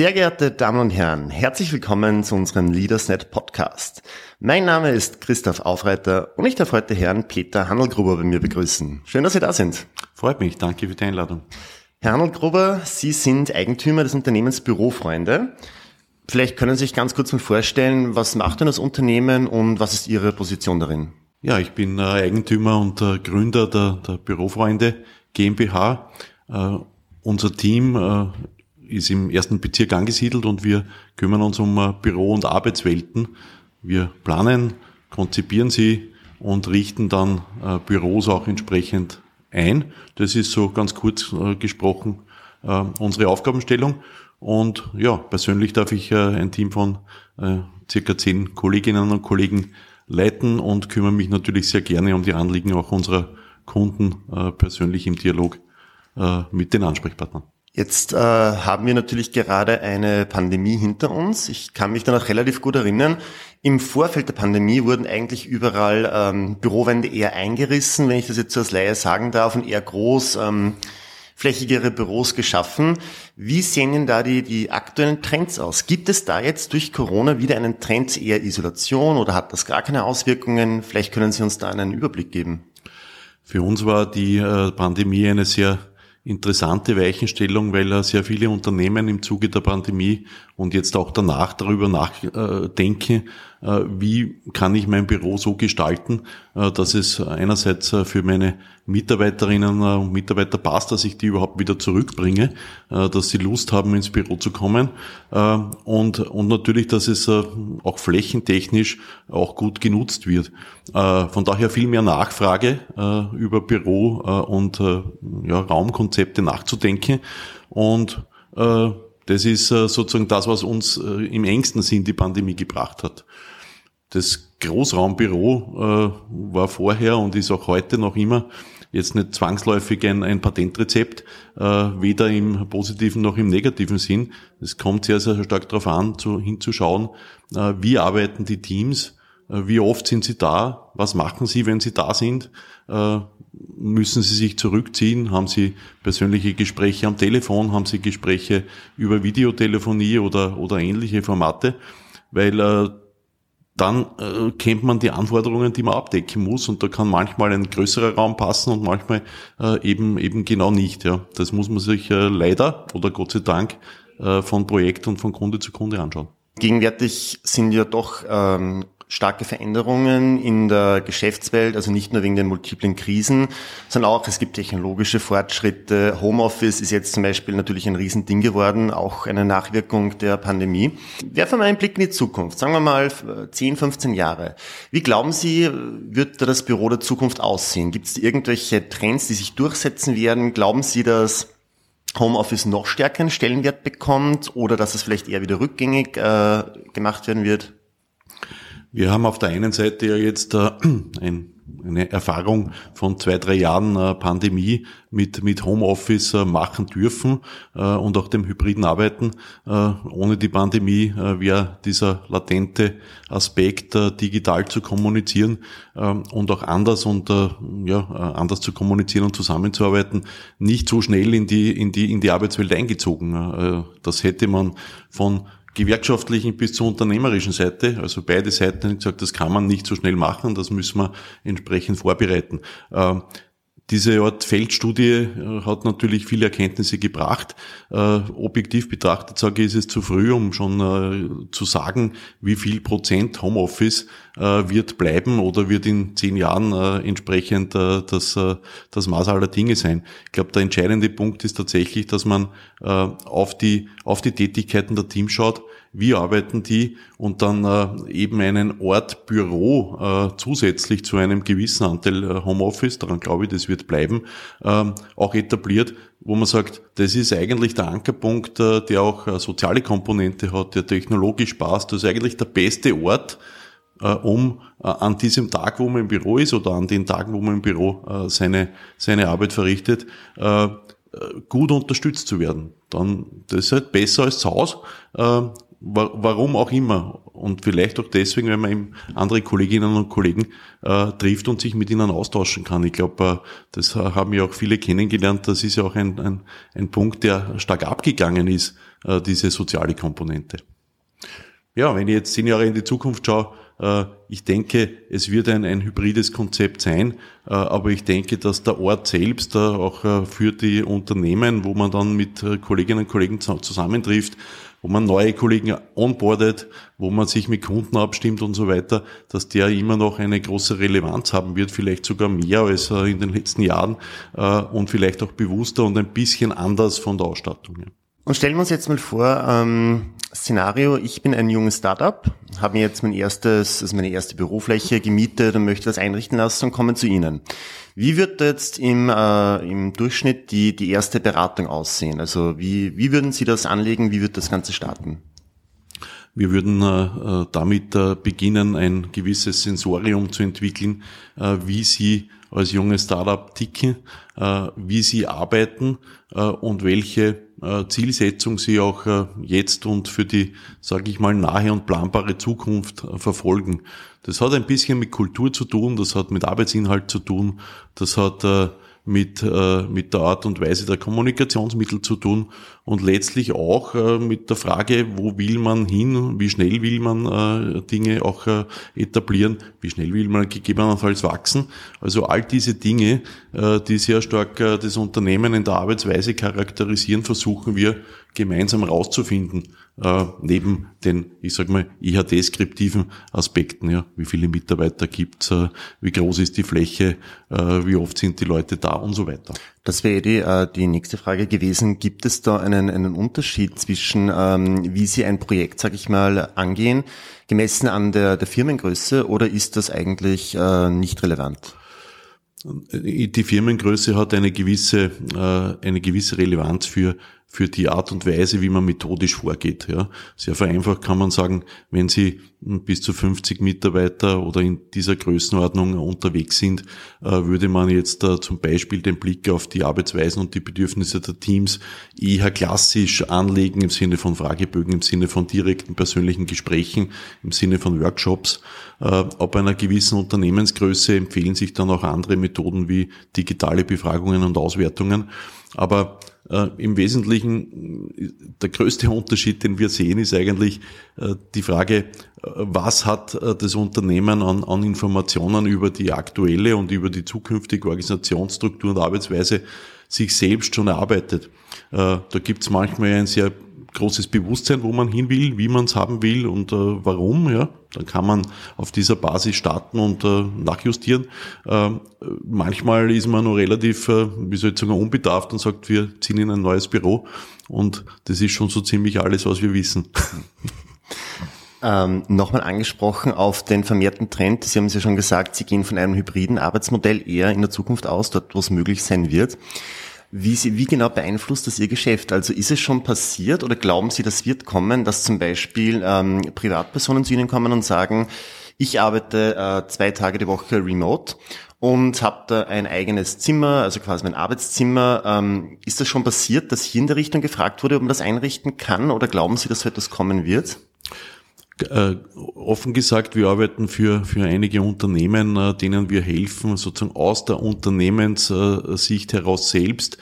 Sehr geehrte Damen und Herren, herzlich willkommen zu unserem LeadersNet Podcast. Mein Name ist Christoph Aufreiter und ich darf heute Herrn Peter Handelgruber bei mir begrüßen. Schön, dass Sie da sind. Freut mich, danke für die Einladung. Herr Handelgruber, Sie sind Eigentümer des Unternehmens Bürofreunde. Vielleicht können Sie sich ganz kurz mal vorstellen, was macht denn das Unternehmen und was ist Ihre Position darin? Ja, ich bin äh, Eigentümer und äh, Gründer der, der Bürofreunde GmbH. Äh, unser Team ist im ersten Bezirk angesiedelt und wir kümmern uns um äh, Büro- und Arbeitswelten. Wir planen, konzipieren sie und richten dann äh, Büros auch entsprechend ein. Das ist so ganz kurz äh, gesprochen unsere Aufgabenstellung. Und ja, persönlich darf ich ein Team von circa zehn Kolleginnen und Kollegen leiten und kümmere mich natürlich sehr gerne um die Anliegen auch unserer Kunden persönlich im Dialog mit den Ansprechpartnern. Jetzt äh, haben wir natürlich gerade eine Pandemie hinter uns. Ich kann mich da noch relativ gut erinnern. Im Vorfeld der Pandemie wurden eigentlich überall ähm, Bürowände eher eingerissen, wenn ich das jetzt so als Laie sagen darf, und eher groß, ähm, flächigere Büros geschaffen. Wie sehen denn da die, die aktuellen Trends aus? Gibt es da jetzt durch Corona wieder einen Trend eher Isolation oder hat das gar keine Auswirkungen? Vielleicht können Sie uns da einen Überblick geben. Für uns war die äh, Pandemie eine sehr interessante Weichenstellung, weil sehr viele Unternehmen im Zuge der Pandemie und jetzt auch danach darüber nachdenken, äh, wie kann ich mein Büro so gestalten, äh, dass es einerseits äh, für meine Mitarbeiterinnen und Mitarbeiter passt, dass ich die überhaupt wieder zurückbringe, dass sie Lust haben, ins Büro zu kommen und, und natürlich, dass es auch flächentechnisch auch gut genutzt wird. Von daher viel mehr Nachfrage über Büro und ja, Raumkonzepte nachzudenken und das ist sozusagen das, was uns im engsten Sinn die Pandemie gebracht hat. Das Großraumbüro äh, war vorher und ist auch heute noch immer jetzt nicht zwangsläufig ein, ein Patentrezept, äh, weder im positiven noch im negativen Sinn. Es kommt sehr, sehr stark darauf an, zu, hinzuschauen, äh, wie arbeiten die Teams, äh, wie oft sind sie da, was machen sie, wenn sie da sind, äh, müssen sie sich zurückziehen, haben sie persönliche Gespräche am Telefon, haben sie Gespräche über Videotelefonie oder, oder ähnliche Formate, weil äh, dann äh, kennt man die Anforderungen, die man abdecken muss und da kann manchmal ein größerer Raum passen und manchmal äh, eben eben genau nicht. Ja, das muss man sich äh, leider oder Gott sei Dank äh, von Projekt und von Kunde zu Kunde anschauen. Gegenwärtig sind ja doch ähm, starke Veränderungen in der Geschäftswelt, also nicht nur wegen den multiplen Krisen, sondern auch es gibt technologische Fortschritte. Homeoffice ist jetzt zum Beispiel natürlich ein Riesending geworden, auch eine Nachwirkung der Pandemie. Werfen wir mal einen Blick in die Zukunft, sagen wir mal 10, 15 Jahre. Wie glauben Sie, wird da das Büro der Zukunft aussehen? Gibt es irgendwelche Trends, die sich durchsetzen werden? Glauben Sie, dass Homeoffice noch stärkeren Stellenwert bekommt oder dass es vielleicht eher wieder rückgängig äh, gemacht werden wird? Wir haben auf der einen Seite ja jetzt äh, ein, eine Erfahrung von zwei, drei Jahren äh, Pandemie mit, mit Homeoffice äh, machen dürfen und auch dem hybriden Arbeiten. Ohne die Pandemie wäre dieser latente Aspekt, digital zu kommunizieren und auch anders und ja, anders zu kommunizieren und zusammenzuarbeiten, nicht so schnell in die, in die, in die Arbeitswelt eingezogen. das hätte man von gewerkschaftlichen bis zur unternehmerischen Seite. Also beide Seiten haben gesagt, das kann man nicht so schnell machen, das müssen wir entsprechend vorbereiten. Diese Art Feldstudie äh, hat natürlich viele Erkenntnisse gebracht. Äh, objektiv betrachtet sage ich, ist es zu früh, um schon äh, zu sagen, wie viel Prozent Homeoffice wird bleiben oder wird in zehn Jahren entsprechend das, das Maß aller Dinge sein. Ich glaube, der entscheidende Punkt ist tatsächlich, dass man auf die, auf die Tätigkeiten der Teams schaut, wie arbeiten die und dann äh, eben einen Ort Büro äh, zusätzlich zu einem gewissen Anteil äh, Homeoffice, daran glaube ich, das wird bleiben, ähm, auch etabliert, wo man sagt, das ist eigentlich der Ankerpunkt, äh, der auch äh, soziale Komponente hat, der technologisch passt, das ist eigentlich der beste Ort, äh, um an diesem Tag, wo man im Büro ist oder an den Tagen, wo man im Büro seine, seine Arbeit verrichtet, gut unterstützt zu werden. Dann, das ist halt besser als zu Hause. Warum auch immer. Und vielleicht auch deswegen, wenn man eben andere Kolleginnen und Kollegen äh, trifft und sich mit ihnen austauschen kann. Ich glaube, äh, das haben ja auch viele kennengelernt. Das ist ja auch ein, ein, ein Punkt, der stark abgegangen ist äh, diese soziale Komponente. Ja, wenn ich jetzt zehn Jahre in die Zukunft schaue, äh, ich denke, es wird ein, ein hybrides Konzept sein, äh, aber ich denke, dass der Ort selbst auch äh, für die Unternehmen, wo man dann mit Kolleginnen und Kollegen zusammentrifft, wo man neue Kollegen onboardet, wo man sich mit Kunden abstimmt und so weiter, dass der immer noch eine große Relevanz haben wird, vielleicht sogar mehr als in den letzten Jahren und vielleicht auch bewusster und ein bisschen anders von der Ausstattung. Und stellen wir uns jetzt mal vor, ähm, Szenario, ich bin ein junges Startup, habe mir jetzt mein erstes, also meine erste Bürofläche gemietet und möchte das einrichten lassen und komme zu Ihnen. Wie wird jetzt im, äh, im Durchschnitt die, die erste Beratung aussehen? Also wie, wie würden Sie das anlegen? Wie wird das Ganze starten? Wir würden äh, damit äh, beginnen, ein gewisses Sensorium zu entwickeln, äh, wie Sie als junges Startup ticken, äh, wie Sie arbeiten äh, und welche äh, Zielsetzung Sie auch jetzt und für die, sage ich mal, nahe und planbare Zukunft verfolgen. Das hat ein bisschen mit Kultur zu tun, das hat mit Arbeitsinhalt zu tun, das hat mit, äh, mit der Art und Weise der Kommunikationsmittel zu tun und letztlich auch äh, mit der Frage, wo will man hin, wie schnell will man äh, Dinge auch etablieren, wie schnell will man gegebenenfalls wachsen. Also all diese Dinge, die sehr stark das Unternehmen in der Arbeitsweise charakterisieren, versuchen wir gemeinsam rauszufinden äh, neben den, ich sag mal, IHD-skriptiven Aspekten, ja, wie viele Mitarbeiter gibt's, äh, wie groß ist die Fläche, äh, wie oft sind die Leute da und so weiter. Das wäre die, äh, die nächste Frage gewesen. Gibt es da einen, einen Unterschied zwischen, ähm, wie Sie ein Projekt, sag ich mal, angehen, gemessen an der, der Firmengröße, oder ist das eigentlich äh, nicht relevant? Die Firmengröße hat eine gewisse, äh, eine gewisse Relevanz für für die Art und Weise, wie man methodisch vorgeht. Ja. Sehr vereinfacht kann man sagen, wenn Sie bis zu 50 Mitarbeiter oder in dieser Größenordnung unterwegs sind, äh, würde man jetzt äh, zum Beispiel den Blick auf die Arbeitsweisen und die Bedürfnisse der Teams eher klassisch anlegen im Sinne von Fragebögen, im Sinne von direkten persönlichen Gesprächen, im Sinne von Workshops. Äh, ab einer gewissen Unternehmensgröße empfehlen sich dann auch andere Methoden wie digitale Befragungen und Auswertungen. Aber äh, Im Wesentlichen, der größte Unterschied, den wir sehen, ist eigentlich äh, die Frage, äh, was hat äh, das Unternehmen an, an Informationen über die aktuelle und über die zukünftige Organisationsstruktur und Arbeitsweise sich selbst schon erarbeitet. Äh, da gibt es manchmal ein sehr großes Bewusstsein, wo man hin will, wie man es haben will und äh, warum. Ja, dann kann man auf dieser Basis starten und äh, nachjustieren. Äh, manchmal ist man noch relativ, äh, wie soll ich sagen, unbedarft und sagt, wir ziehen in ein neues Büro und das ist schon so ziemlich alles, was wir wissen. Ähm, Nochmal angesprochen auf den vermehrten Trend. Sie haben es ja schon gesagt, Sie gehen von einem hybriden Arbeitsmodell eher in der Zukunft aus, dort wo es möglich sein wird. Wie, Sie, wie genau beeinflusst das Ihr Geschäft? Also ist es schon passiert oder glauben Sie, das wird kommen, dass zum Beispiel ähm, Privatpersonen zu Ihnen kommen und sagen, ich arbeite äh, zwei Tage die Woche remote und habe da ein eigenes Zimmer, also quasi mein Arbeitszimmer. Ähm, ist das schon passiert, dass hier in der Richtung gefragt wurde, ob man das einrichten kann oder glauben Sie, dass so etwas kommen wird? Äh, offen gesagt, wir arbeiten für, für einige Unternehmen, äh, denen wir helfen, sozusagen aus der Unternehmenssicht heraus selbst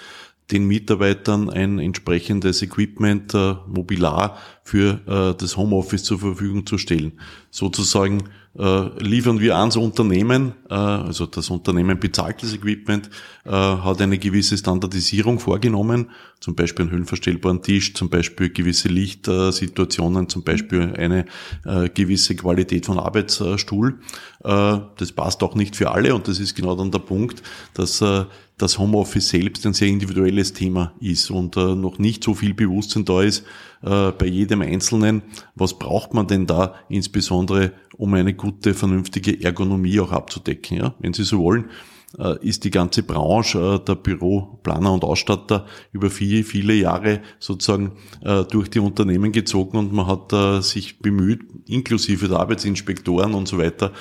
den Mitarbeitern ein entsprechendes Equipment, äh, Mobilar für äh, das Homeoffice zur Verfügung zu stellen. Sozusagen äh, liefern wir ans Unternehmen, äh, also das Unternehmen bezahlt das Equipment, äh, hat eine gewisse Standardisierung vorgenommen, zum Beispiel einen höhenverstellbaren Tisch, zum Beispiel gewisse Lichtsituationen, zum Beispiel eine äh, gewisse Qualität von Arbeitsstuhl. Äh, das passt auch nicht für alle und das ist genau dann der Punkt, dass äh, das Homeoffice selbst ein sehr individuelles Thema ist und äh, noch nicht so viel Bewusstsein da ist äh, bei jedem Einzelnen, was braucht man denn da insbesondere, um eine gute, vernünftige Ergonomie auch abzudecken. Ja? Wenn Sie so wollen, äh, ist die ganze Branche äh, der Büroplaner und Ausstatter über viele, viele Jahre sozusagen äh, durch die Unternehmen gezogen und man hat sich bemüht, inklusive der Arbeitsinspektoren und so weiter,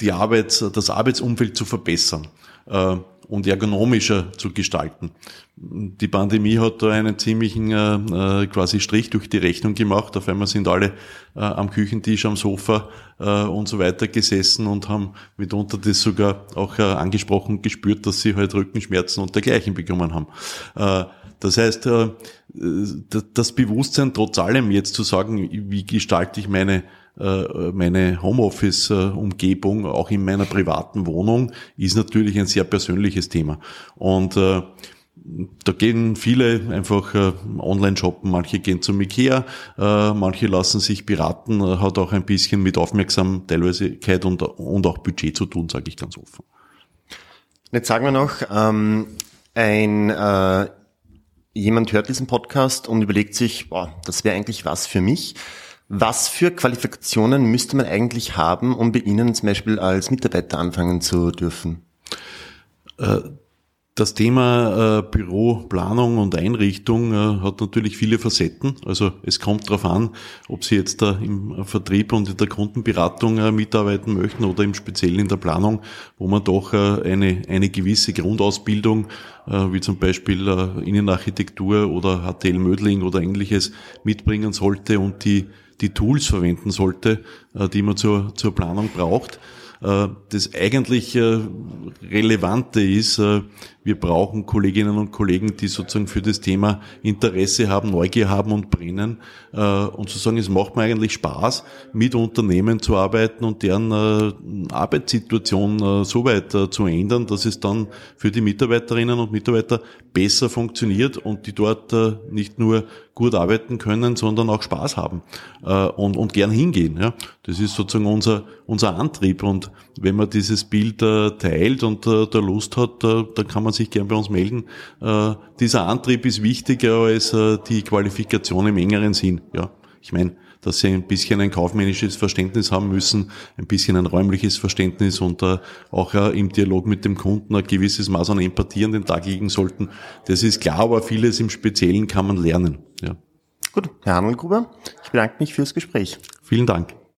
die Arbeit, das Arbeitsumfeld zu verbessern. Äh, und ergonomischer zu gestalten. Die Pandemie hat da einen ziemlichen äh, äh, quasi Strich durch die Rechnung gemacht. Auf einmal sind alle äh, am Küchentisch, am Sofa äh, und so weiter gesessen und haben mitunter das sogar auch äh, angesprochen gespürt, dass sie halt Rückenschmerzen und dergleichen bekommen haben. Äh, das heißt, äh, das Bewusstsein trotz allem jetzt zu sagen, wie gestalte ich meine meine Homeoffice-Umgebung auch in meiner privaten Wohnung ist natürlich ein sehr persönliches Thema. Und äh, da gehen viele einfach äh, online shoppen, manche gehen zum Ikea, äh, manche lassen sich beraten, äh, hat auch ein bisschen mit Aufmerksamkeit und, und auch Budget zu tun, sage ich ganz offen. Jetzt sagen wir noch, ähm, ein äh, jemand hört diesen Podcast und überlegt sich, boah, das wäre eigentlich was für mich. Was für Qualifikationen müsste man eigentlich haben, um bei Ihnen zum Beispiel als Mitarbeiter anfangen zu dürfen? Äh, das Thema äh, Büroplanung und Einrichtung äh, hat natürlich viele Facetten. Also es kommt darauf an, ob Sie jetzt im Vertrieb und in der Kundenberatung mitarbeiten möchten oder im Speziellen in der Planung, wo man doch eine, eine gewisse Grundausbildung, wie zum Beispiel Innenarchitektur oder HTL Mödling oder ähnliches mitbringen sollte und die, die Tools verwenden sollte, äh, die man zur, zur Planung braucht. Äh, das eigentlich äh, Relevante ist, wir brauchen Kolleginnen und Kollegen, die sozusagen für das Thema Interesse haben, Neugier haben und brennen und zu sagen, es macht mir eigentlich Spaß, mit Unternehmen zu arbeiten und deren Arbeitssituation so weit zu ändern, dass es dann für die Mitarbeiterinnen und Mitarbeiter besser funktioniert und die dort nicht nur gut arbeiten können, sondern auch Spaß haben und, und gern hingehen. Ja. Das ist sozusagen unser, unser Antrieb und wenn man dieses Bild äh, teilt und äh, der Lust hat, äh, dann kann man sich gern bei uns melden. Äh, dieser Antrieb ist wichtiger als äh, die Qualifikation im engeren Sinn. Ja, ich meine, dass sie ein bisschen ein kaufmännisches Verständnis haben müssen, ein bisschen ein räumliches Verständnis und äh, auch äh, im Dialog mit dem Kunden ein gewisses Maß an Empathie an den Tag legen sollten. Das ist klar, aber vieles im Speziellen kann man lernen. Ja. Gut, Herr Hamelgruber, ich bedanke mich fürs Gespräch. Vielen Dank.